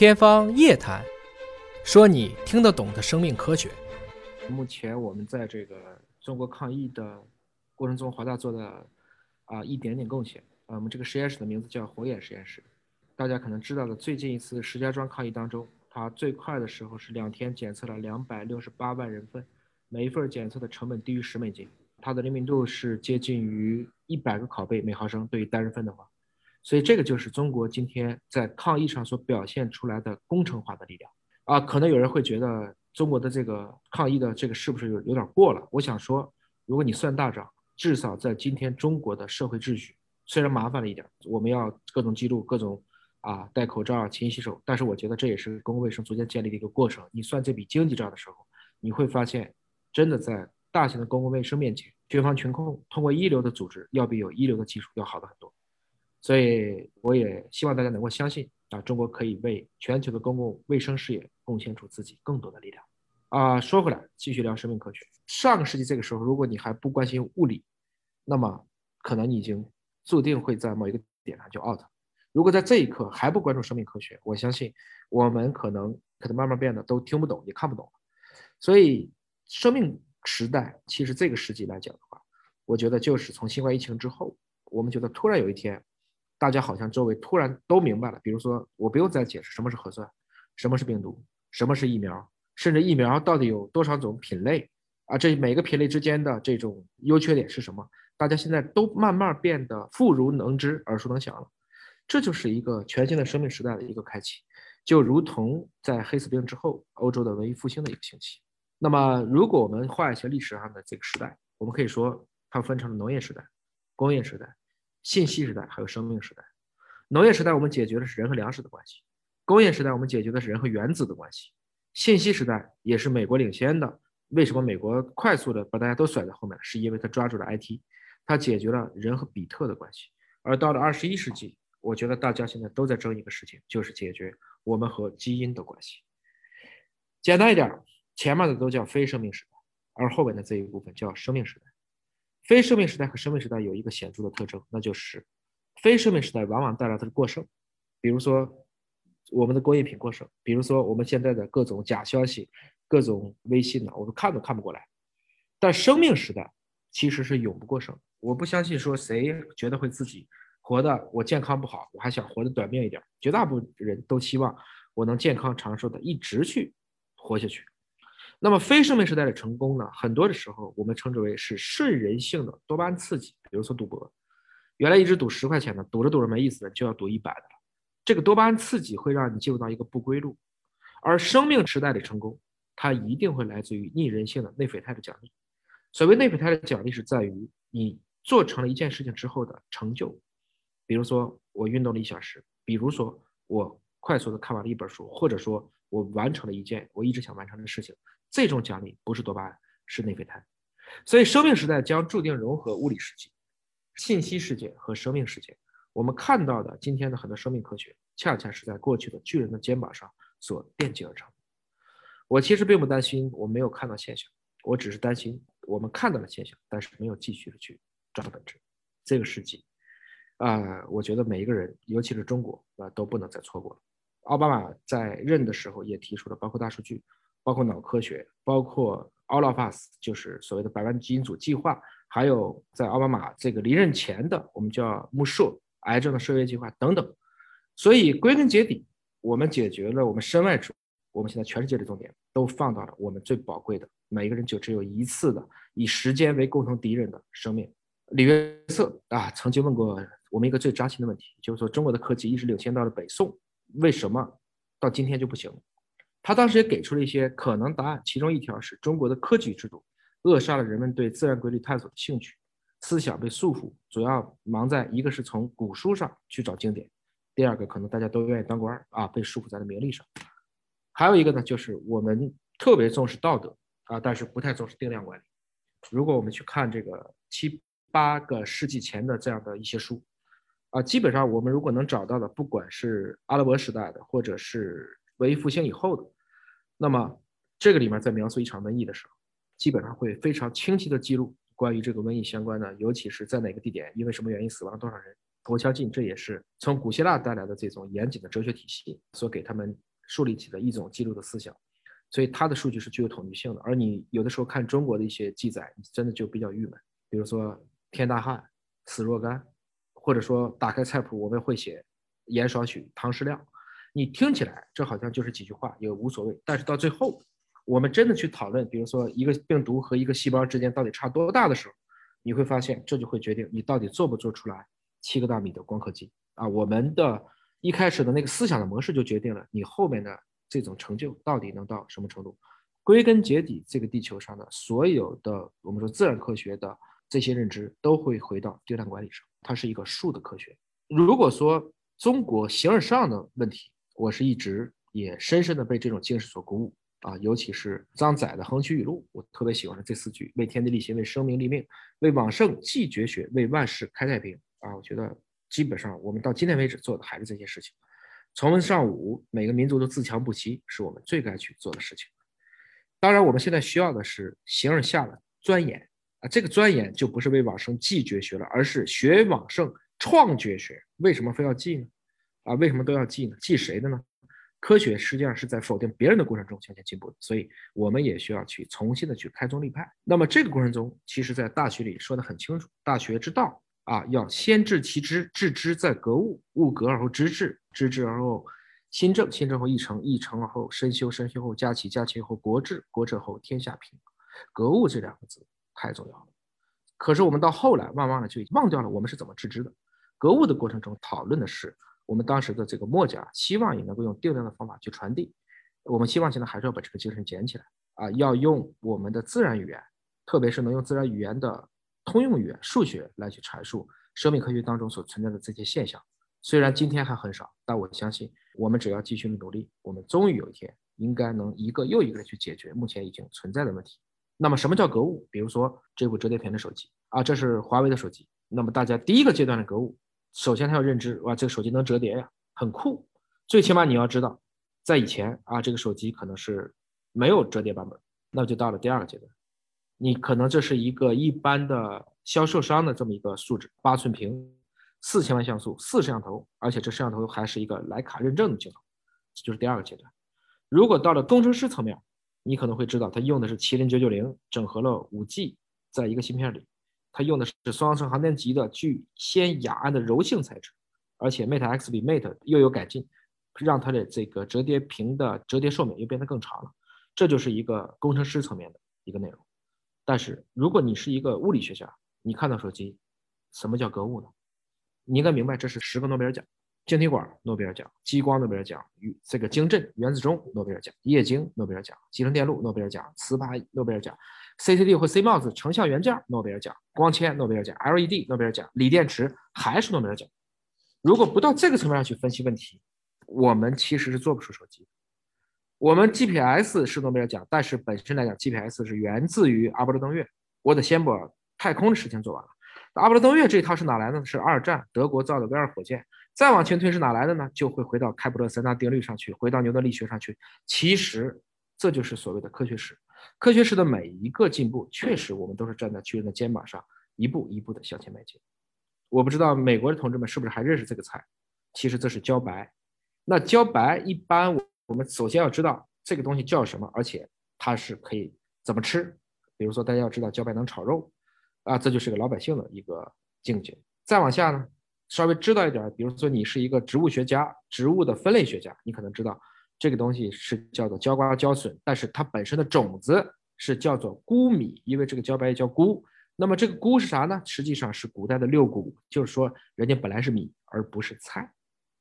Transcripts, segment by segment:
天方夜谭，说你听得懂的生命科学。目前我们在这个中国抗疫的过程中，华大做的啊一点点贡献。啊，我们这个实验室的名字叫火眼实验室。大家可能知道的，最近一次石家庄抗疫当中，它最快的时候是两天检测了两百六十八万人份，每一份检测的成本低于十美金，它的灵敏度是接近于一百个拷贝每毫升对于单人份的话。所以这个就是中国今天在抗疫上所表现出来的工程化的力量啊！可能有人会觉得中国的这个抗疫的这个是不是有有点过了？我想说，如果你算大账，至少在今天中国的社会秩序虽然麻烦了一点，我们要各种记录、各种啊戴口罩、勤洗手，但是我觉得这也是公共卫生逐渐建立的一个过程。你算这笔经济账的时候，你会发现，真的在大型的公共卫生面前，群防群控通过一流的组织，要比有一流的技术要好的很多。所以，我也希望大家能够相信啊，中国可以为全球的公共卫生事业贡献出自己更多的力量。啊，说回来，继续聊生命科学。上个世纪这个时候，如果你还不关心物理，那么可能你已经注定会在某一个点上就 out。如果在这一刻还不关注生命科学，我相信我们可能可能慢慢变得都听不懂也看不懂。所以，生命时代其实这个世纪来讲的话，我觉得就是从新冠疫情之后，我们觉得突然有一天。大家好像周围突然都明白了，比如说我不用再解释什么是核酸，什么是病毒，什么是疫苗，甚至疫苗到底有多少种品类啊？这每个品类之间的这种优缺点是什么？大家现在都慢慢变得妇孺能知、耳熟能详了。这就是一个全新的生命时代的一个开启，就如同在黑死病之后欧洲的文艺复兴的一个兴起。那么，如果我们画一些历史上的这个时代，我们可以说它分成了农业时代、工业时代。信息时代还有生命时代，农业时代我们解决的是人和粮食的关系，工业时代我们解决的是人和原子的关系，信息时代也是美国领先的。为什么美国快速的把大家都甩在后面？是因为他抓住了 IT，他解决了人和比特的关系。而到了二十一世纪，我觉得大家现在都在争一个事情，就是解决我们和基因的关系。简单一点，前面的都叫非生命时代，而后面的这一部分叫生命时代。非生命时代和生命时代有一个显著的特征，那就是非生命时代往往带来的是过剩，比如说我们的工业品过剩，比如说我们现在的各种假消息、各种微信呢，我们看都看不过来。但生命时代其实是永不过剩。我不相信说谁觉得会自己活的我健康不好，我还想活得短命一点。绝大部分人都希望我能健康长寿的一直去活下去。那么非生命时代的成功呢？很多的时候我们称之为是顺人性的多巴胺刺激，比如说赌博，原来一直赌十块钱的，赌着赌着没意思了，就要赌一百的了。这个多巴胺刺激会让你进入到一个不归路，而生命时代的成功，它一定会来自于逆人性的内啡肽的奖励。所谓内啡肽的奖励，是在于你做成了一件事情之后的成就，比如说我运动了一小时，比如说我快速的看完了一本书，或者说我完成了一件我一直想完成的事情。这种奖励不是多巴胺，是内啡肽。所以，生命时代将注定融合物理世界、信息世界和生命世界。我们看到的今天的很多生命科学，恰恰是在过去的巨人的肩膀上所奠基而成。我其实并不担心我没有看到现象，我只是担心我们看到了现象，但是没有继续的去抓本质。这个世纪，啊，我觉得每一个人，尤其是中国啊，都不能再错过了。奥巴马在任的时候也提出了，包括大数据。包括脑科学，包括 All of Us，就是所谓的百万基因组计划，还有在奥巴马这个离任前的我们叫木设癌症的射月计划等等。所以归根结底，我们解决了我们身外之物。我们现在全世界的重点都放到了我们最宝贵的，每个人就只有一次的以时间为共同敌人的生命。李约瑟啊，曾经问过我们一个最扎心的问题，就是说中国的科技一直领先到了北宋，为什么到今天就不行？他当时也给出了一些可能答案，其中一条是中国的科举制度扼杀了人们对自然规律探索的兴趣，思想被束缚，主要忙在一个是从古书上去找经典，第二个可能大家都愿意当官啊，被束缚在了名利上，还有一个呢，就是我们特别重视道德啊，但是不太重视定量管理。如果我们去看这个七八个世纪前的这样的一些书啊，基本上我们如果能找到的，不管是阿拉伯时代的，或者是文艺复兴以后的，那么这个里面在描述一场瘟疫的时候，基本上会非常清晰的记录关于这个瘟疫相关的，尤其是在哪个地点，因为什么原因死亡多少人。我相信这也是从古希腊带来的这种严谨的哲学体系所给他们树立起的一种记录的思想，所以它的数据是具有统计性的。而你有的时候看中国的一些记载，你真的就比较郁闷，比如说天大旱，死若干，或者说打开菜谱我们会写盐少许，糖适量，你听起来这好像就是几句话，也无所谓。但是到最后，我们真的去讨论，比如说一个病毒和一个细胞之间到底差多大的时候，你会发现这就会决定你到底做不做出来七个纳米的光刻机啊，我们的。一开始的那个思想的模式就决定了你后面的这种成就到底能到什么程度。归根结底，这个地球上的所有的我们说自然科学的这些认知都会回到定量管理上，它是一个数的科学。如果说中国形而上的问题，我是一直也深深的被这种精神所鼓舞啊，尤其是张载的横渠语录，我特别喜欢这四句：为天地立心，为生民立命，为往圣继绝学，为万世开太平啊，我觉得。基本上，我们到今天为止做的还是这些事情。从文尚武，每个民族都自强不息，是我们最该去做的事情。当然，我们现在需要的是形而下的钻研啊，这个钻研就不是为往圣继绝学了，而是学往圣创绝学。为什么非要记呢？啊，为什么都要记呢？记谁的呢？科学实际上是在否定别人的过程中向前进步的，所以我们也需要去重新的去开宗立派。那么这个过程中，其实在大学里说的很清楚，大学之道。啊，要先治其知，治之在格物，物格而后知至，知至而后心正，心正后意诚，意诚而后身修，身修后家齐，家齐后国治，国治后天下平。格物这两个字太重要了。可是我们到后来慢慢的就忘掉了我们是怎么治知的。格物的过程中讨论的是我们当时的这个墨家希望也能够用定量的方法去传递。我们希望现在还是要把这个精神捡起来啊，要用我们的自然语言，特别是能用自然语言的。通用语言数学来去阐述生命科学当中所存在的这些现象，虽然今天还很少，但我相信我们只要继续努力，我们终于有一天应该能一个又一个的去解决目前已经存在的问题。那么什么叫格物？比如说这部折叠屏的手机啊，这是华为的手机。那么大家第一个阶段的格物，首先他要认知哇，这个手机能折叠呀，很酷。最起码你要知道，在以前啊，这个手机可能是没有折叠版本，那就到了第二个阶段。你可能这是一个一般的销售商的这么一个素质，八寸屏，四千万像素，四摄像头，而且这摄像头还是一个徕卡认证的镜头，这就是第二个阶段。如果到了工程师层面，你可能会知道，它用的是麒麟九九零，整合了五 G，在一个芯片里，它用的是双层航天级的聚酰亚胺的柔性材质，而且 Mate X 比 Mate 又有改进，让它的这个折叠屏的折叠寿命又变得更长了，这就是一个工程师层面的一个内容。但是，如果你是一个物理学家，你看到手机，什么叫格物呢？你应该明白，这是十个诺贝尔奖：晶体管诺贝尔奖、激光诺贝尔奖、与这个晶振原子钟诺贝尔奖、液晶诺贝尔奖、集成电路诺贝尔奖、磁盘诺贝尔奖、CCD 或 CMOS 成像元件诺贝尔奖、光纤诺贝尔奖、LED 诺贝尔奖、锂电池还是诺贝尔奖。如果不到这个层面上去分析问题，我们其实是做不出手机。我们 GPS 是诺贝尔奖，但是本身来讲，GPS 是源自于阿波罗登月。我得先把太空的事情做完了。阿波罗登月这一套是哪来的？是二战德国造的 V 二火箭。再往前推是哪来的呢？就会回到开普勒三大定律上去，回到牛顿力学上去。其实这就是所谓的科学史。科学史的每一个进步，确实我们都是站在巨人的肩膀上，一步一步的向前迈进。我不知道美国的同志们是不是还认识这个菜？其实这是茭白。那茭白一般我。我们首先要知道这个东西叫什么，而且它是可以怎么吃。比如说，大家要知道茭白能炒肉，啊，这就是个老百姓的一个境界。再往下呢，稍微知道一点，比如说你是一个植物学家，植物的分类学家，你可能知道这个东西是叫做焦瓜焦笋，但是它本身的种子是叫做菇米，因为这个茭白也叫菇。那么这个菇是啥呢？实际上是古代的六谷，就是说人家本来是米，而不是菜。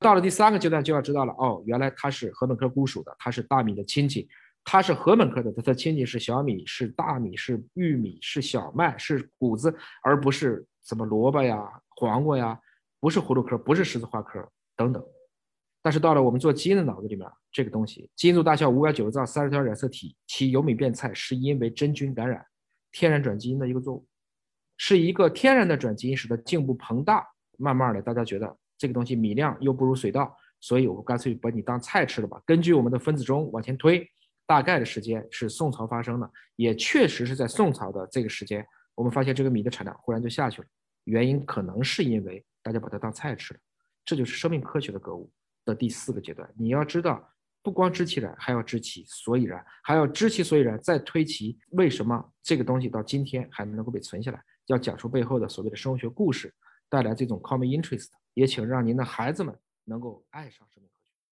到了第三个阶段就要知道了哦，原来它是禾本科菇属的，它是大米的亲戚，它是禾本科的，它的亲戚是小米、是大米、是玉米、是小麦、是谷子，而不是什么萝卜呀、黄瓜呀，不是葫芦科，不是十字花科等等。但是到了我们做基因的脑子里面，这个东西基因组大小五百九十兆，三十条染色体，其由米变菜是因为真菌感染，天然转基因的一个作物，是一个天然的转基因使得茎部膨大，慢慢的大家觉得。这个东西米量又不如水稻，所以我干脆把你当菜吃了吧。根据我们的分子钟往前推，大概的时间是宋朝发生的，也确实是在宋朝的这个时间，我们发现这个米的产量忽然就下去了。原因可能是因为大家把它当菜吃了。这就是生命科学的格物的第四个阶段。你要知道，不光知其然，还要知其所以然，还要知其所以然，再推其为什么这个东西到今天还能够被存下来，要讲出背后的所谓的生物学故事，带来这种 common interest，也请让您的孩子们能够爱上生命。